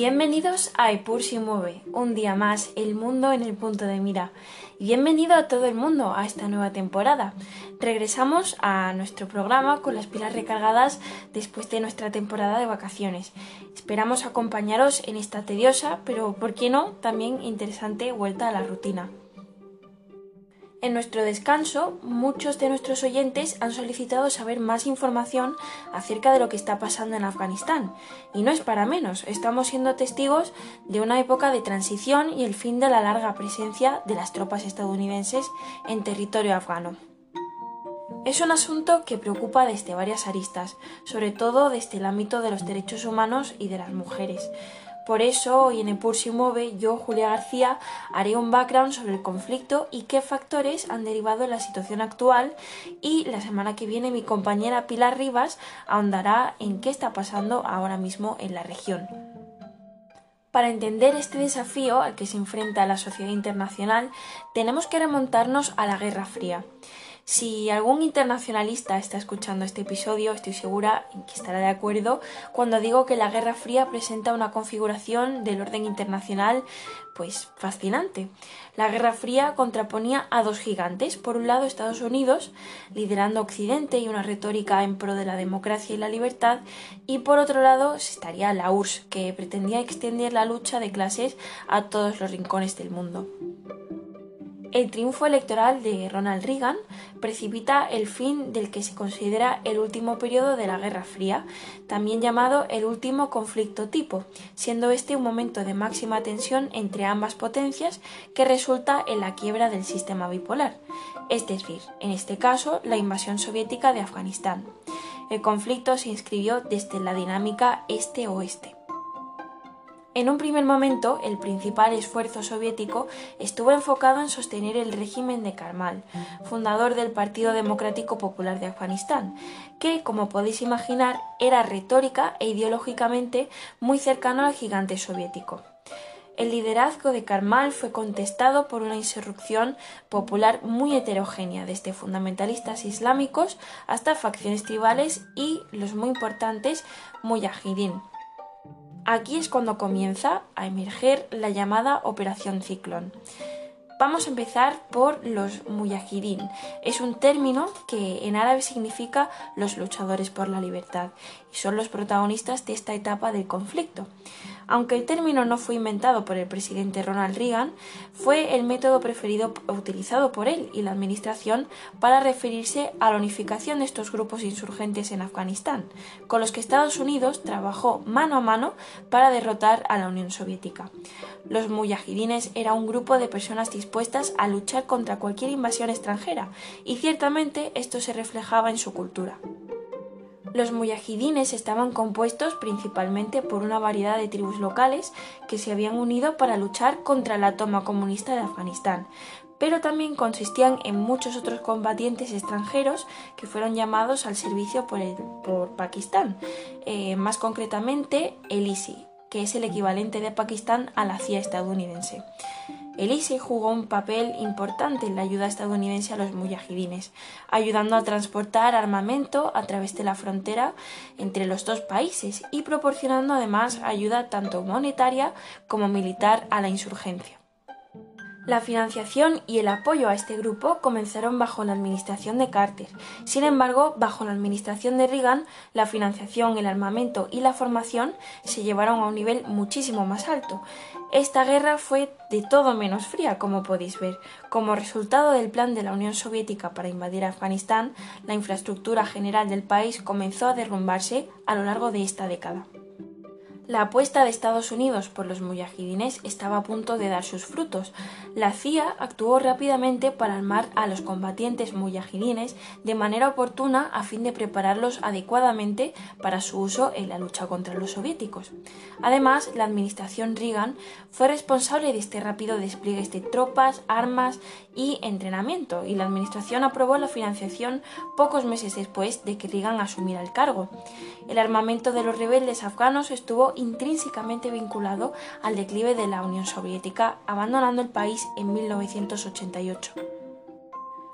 Bienvenidos a Epur si mueve, un día más, el mundo en el punto de mira. Y bienvenido a todo el mundo a esta nueva temporada. Regresamos a nuestro programa con las pilas recargadas después de nuestra temporada de vacaciones. Esperamos acompañaros en esta tediosa, pero por qué no, también interesante vuelta a la rutina. En nuestro descanso, muchos de nuestros oyentes han solicitado saber más información acerca de lo que está pasando en Afganistán. Y no es para menos, estamos siendo testigos de una época de transición y el fin de la larga presencia de las tropas estadounidenses en territorio afgano. Es un asunto que preocupa desde varias aristas, sobre todo desde el ámbito de los derechos humanos y de las mujeres. Por eso, hoy en Epur si mueve, yo, Julia García, haré un background sobre el conflicto y qué factores han derivado en la situación actual y la semana que viene mi compañera Pilar Rivas ahondará en qué está pasando ahora mismo en la región. Para entender este desafío al que se enfrenta la sociedad internacional, tenemos que remontarnos a la Guerra Fría. Si algún internacionalista está escuchando este episodio, estoy segura en que estará de acuerdo cuando digo que la Guerra Fría presenta una configuración del orden internacional pues fascinante. La Guerra Fría contraponía a dos gigantes, por un lado Estados Unidos, liderando Occidente y una retórica en pro de la democracia y la libertad, y por otro lado estaría la URSS, que pretendía extender la lucha de clases a todos los rincones del mundo. El triunfo electoral de Ronald Reagan precipita el fin del que se considera el último periodo de la Guerra Fría, también llamado el último conflicto tipo, siendo este un momento de máxima tensión entre ambas potencias que resulta en la quiebra del sistema bipolar, es decir, en este caso, la invasión soviética de Afganistán. El conflicto se inscribió desde la dinámica este-oeste. En un primer momento, el principal esfuerzo soviético estuvo enfocado en sostener el régimen de Karmal, fundador del Partido Democrático Popular de Afganistán, que, como podéis imaginar, era retórica e ideológicamente muy cercano al gigante soviético. El liderazgo de Karmal fue contestado por una insurrección popular muy heterogénea, desde fundamentalistas islámicos hasta facciones tribales y, los muy importantes, mujahidín, Aquí es cuando comienza a emerger la llamada Operación Ciclón. Vamos a empezar por los mujahidín. Es un término que en árabe significa los luchadores por la libertad y son los protagonistas de esta etapa del conflicto. Aunque el término no fue inventado por el presidente Ronald Reagan, fue el método preferido utilizado por él y la administración para referirse a la unificación de estos grupos insurgentes en Afganistán, con los que Estados Unidos trabajó mano a mano para derrotar a la Unión Soviética. Los mujahidines era un grupo de personas dispuestas a luchar contra cualquier invasión extranjera, y ciertamente esto se reflejaba en su cultura. Los mujahidines estaban compuestos principalmente por una variedad de tribus locales que se habían unido para luchar contra la toma comunista de Afganistán, pero también consistían en muchos otros combatientes extranjeros que fueron llamados al servicio por, Pakistán, eh, más concretamente el ISI, que es el equivalente de Pakistán a la CIA estadounidense. El ISI jugó un papel importante en la ayuda estadounidense a los mujahidines, ayudando a transportar armamento a través de la frontera entre los dos países y proporcionando además ayuda tanto monetaria como militar a la insurgencia. La financiación y el apoyo a este grupo comenzaron bajo la administración de Carter. Sin embargo, bajo la administración de Reagan, la financiación, el armamento y la formación se llevaron a un nivel muchísimo más alto. Esta guerra fue de todo menos fría, como podéis ver. Como resultado del plan de la Unión Soviética para invadir Afganistán, la infraestructura general del país comenzó a derrumbarse a lo largo de esta década. La apuesta de Estados Unidos por los mujahidines estaba a punto de dar sus frutos. La CIA actuó rápidamente para armar a los combatientes mujahidines de manera oportuna a fin de prepararlos adecuadamente para su uso en la lucha contra los soviéticos. Además, la administración Reagan fue responsable de este rápido despliegue de tropas, armas y entrenamiento, y la administración aprobó la financiación pocos meses después de que Reagan asumiera el cargo. El armamento de los rebeldes afganos estuvo intrínsecamente vinculado al declive de la Unión Soviética, abandonando el país en 1988.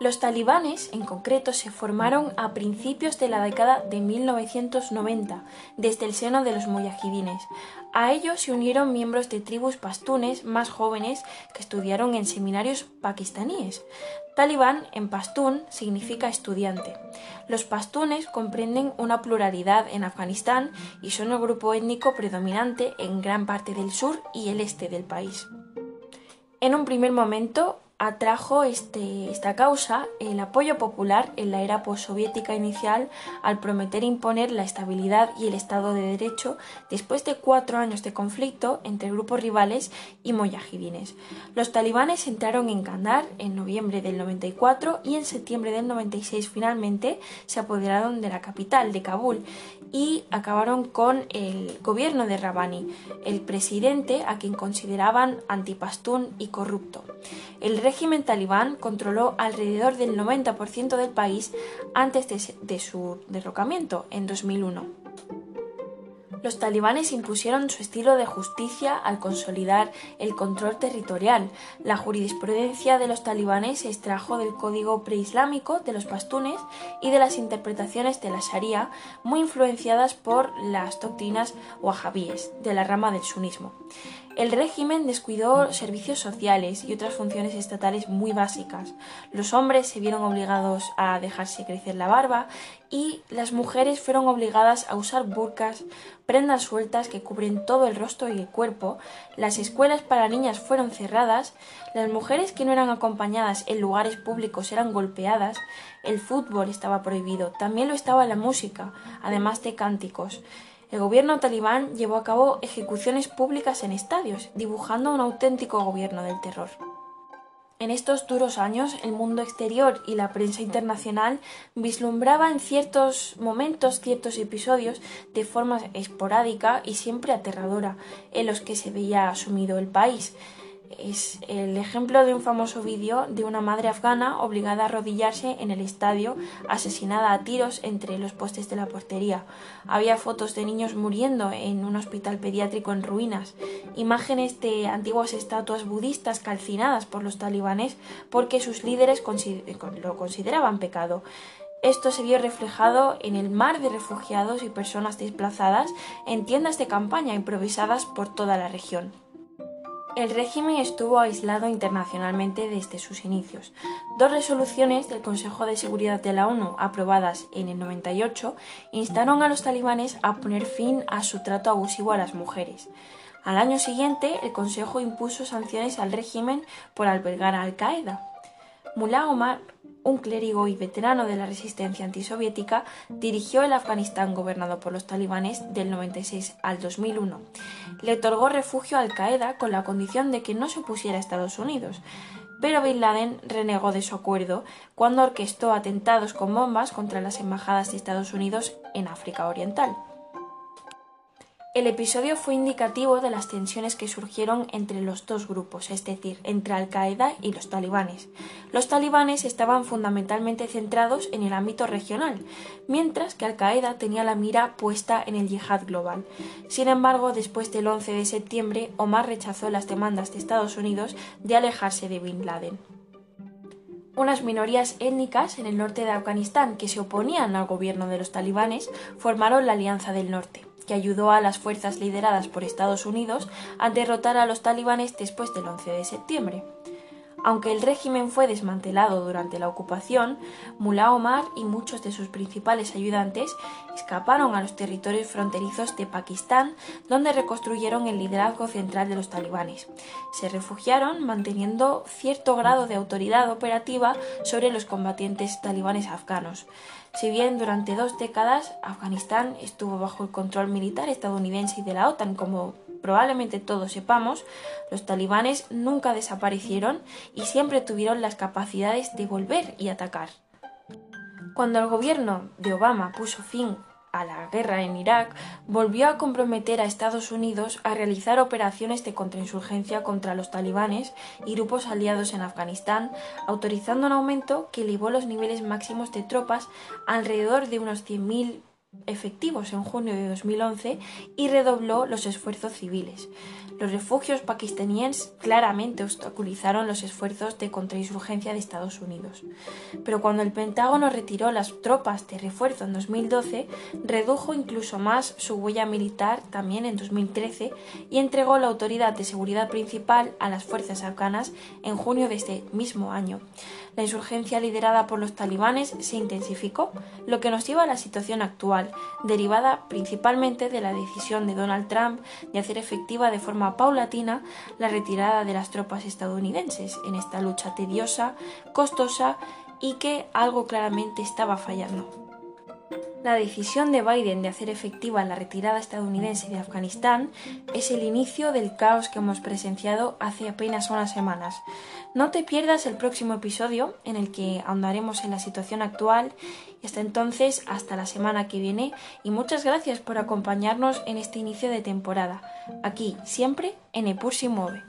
Los talibanes, en concreto, se formaron a principios de la década de 1990 desde el seno de los muyahidines. A ellos se unieron miembros de tribus pastunes más jóvenes que estudiaron en seminarios pakistaníes. Talibán en pastún significa estudiante. Los pastunes comprenden una pluralidad en Afganistán y son el grupo étnico predominante en gran parte del sur y el este del país. En un primer momento, atrajo este, esta causa el apoyo popular en la era postsoviética inicial al prometer imponer la estabilidad y el Estado de Derecho después de cuatro años de conflicto entre grupos rivales y moyajidines. Los talibanes entraron en Kandahar en noviembre del 94 y en septiembre del 96 finalmente se apoderaron de la capital, de Kabul, y acabaron con el gobierno de Rabani, el presidente a quien consideraban antipastún y corrupto. El régimen talibán controló alrededor del 90% del país antes de, su derrocamiento en 2001. Los talibanes impusieron su estilo de justicia al consolidar el control territorial. La jurisprudencia de los talibanes se extrajo del código preislámico de los pastunes y de las interpretaciones de la Sharia, muy influenciadas por las doctrinas wahhabíes de la rama del sunismo. El régimen descuidó servicios sociales y otras funciones estatales muy básicas. Los hombres se vieron obligados a dejarse crecer la barba y las mujeres fueron obligadas a usar burkas, prendas sueltas que cubren todo el rostro y el cuerpo, las escuelas para niñas fueron cerradas, las mujeres que no eran acompañadas en lugares públicos eran golpeadas, el fútbol estaba prohibido, también lo estaba la música, además de cánticos. El gobierno talibán llevó a cabo ejecuciones públicas en estadios, dibujando un auténtico gobierno del terror. En estos duros años, el mundo exterior y la prensa internacional vislumbraba en ciertos momentos, ciertos episodios, de forma esporádica y siempre aterradora, en los que se veía asumido el país es el ejemplo de un famoso vídeo de una madre afgana obligada a arrodillarse en el estadio, asesinada a tiros entre los postes de la portería. Había fotos de niños muriendo en un hospital pediátrico en ruinas, imágenes de antiguas estatuas budistas calcinadas por los talibanes porque sus líderes lo consideraban pecado. Esto se vio reflejado en el mar de refugiados y personas desplazadas en tiendas de campaña improvisadas por toda la región. El régimen estuvo aislado internacionalmente desde sus inicios. Dos resoluciones del Consejo de Seguridad de la ONU, aprobadas en el 98, instaron a los talibanes a poner fin a su trato abusivo a las mujeres. Al año siguiente, el Consejo impuso sanciones al régimen por albergar a Al-Qaeda. Mullah Omar un clérigo y veterano de la resistencia antisoviética, dirigió el Afganistán gobernado por los talibanes del 96 al 2001. Le otorgó refugio Al-Qaeda con la condición de que no se opusiera a Estados Unidos, pero Bin Laden renegó de su acuerdo cuando orquestó atentados con bombas contra las embajadas de Estados Unidos en África Oriental. El episodio fue indicativo de las tensiones que surgieron entre los dos grupos, es decir, entre Al-Qaeda y los talibanes. Los talibanes estaban fundamentalmente centrados en el ámbito regional, mientras que Al-Qaeda tenía la mira puesta en el yihad global. Sin embargo, después del 11 de septiembre, Omar rechazó las demandas de Estados Unidos de alejarse de Bin Laden unas minorías étnicas en el norte de Afganistán que se oponían al gobierno de los talibanes formaron la Alianza del Norte que ayudó a las fuerzas lideradas por Estados Unidos a derrotar a los talibanes después del 11 de septiembre. Aunque el régimen fue desmantelado durante la ocupación, Mullah Omar y muchos de sus principales ayudantes escaparon a los territorios fronterizos de Pakistán, donde reconstruyeron el liderazgo central de los talibanes. Se refugiaron manteniendo cierto grado de autoridad operativa sobre los combatientes talibanes afganos. Si bien durante dos décadas Afganistán estuvo bajo el control militar estadounidense y de la OTAN, como probablemente todos sepamos, los talibanes nunca desaparecieron y siempre tuvieron las capacidades de volver y atacar. Cuando el gobierno de Obama puso fin a la guerra en Irak, volvió a comprometer a Estados Unidos a realizar operaciones de contrainsurgencia contra los talibanes y grupos aliados en Afganistán, autorizando un aumento que elevó los niveles máximos de tropas alrededor de unos 100.000 efectivos en junio de 2011 y redobló los esfuerzos civiles. Los refugios pakistaníes claramente obstaculizaron los esfuerzos de contrainsurgencia de Estados Unidos. Pero cuando el Pentágono retiró las tropas de refuerzo en 2012, redujo incluso más su huella militar también en 2013 y entregó la autoridad de seguridad principal a las fuerzas afganas en junio de este mismo año. La insurgencia liderada por los talibanes se intensificó, lo que nos lleva a la situación actual, derivada principalmente de la decisión de Donald Trump de hacer efectiva de forma paulatina la retirada de las tropas estadounidenses en esta lucha tediosa, costosa y que algo claramente estaba fallando. La decisión de Biden de hacer efectiva la retirada estadounidense de Afganistán es el inicio del caos que hemos presenciado hace apenas unas semanas. No te pierdas el próximo episodio en el que ahondaremos en la situación actual hasta entonces, hasta la semana que viene y muchas gracias por acompañarnos en este inicio de temporada, aquí siempre en Epur mueve.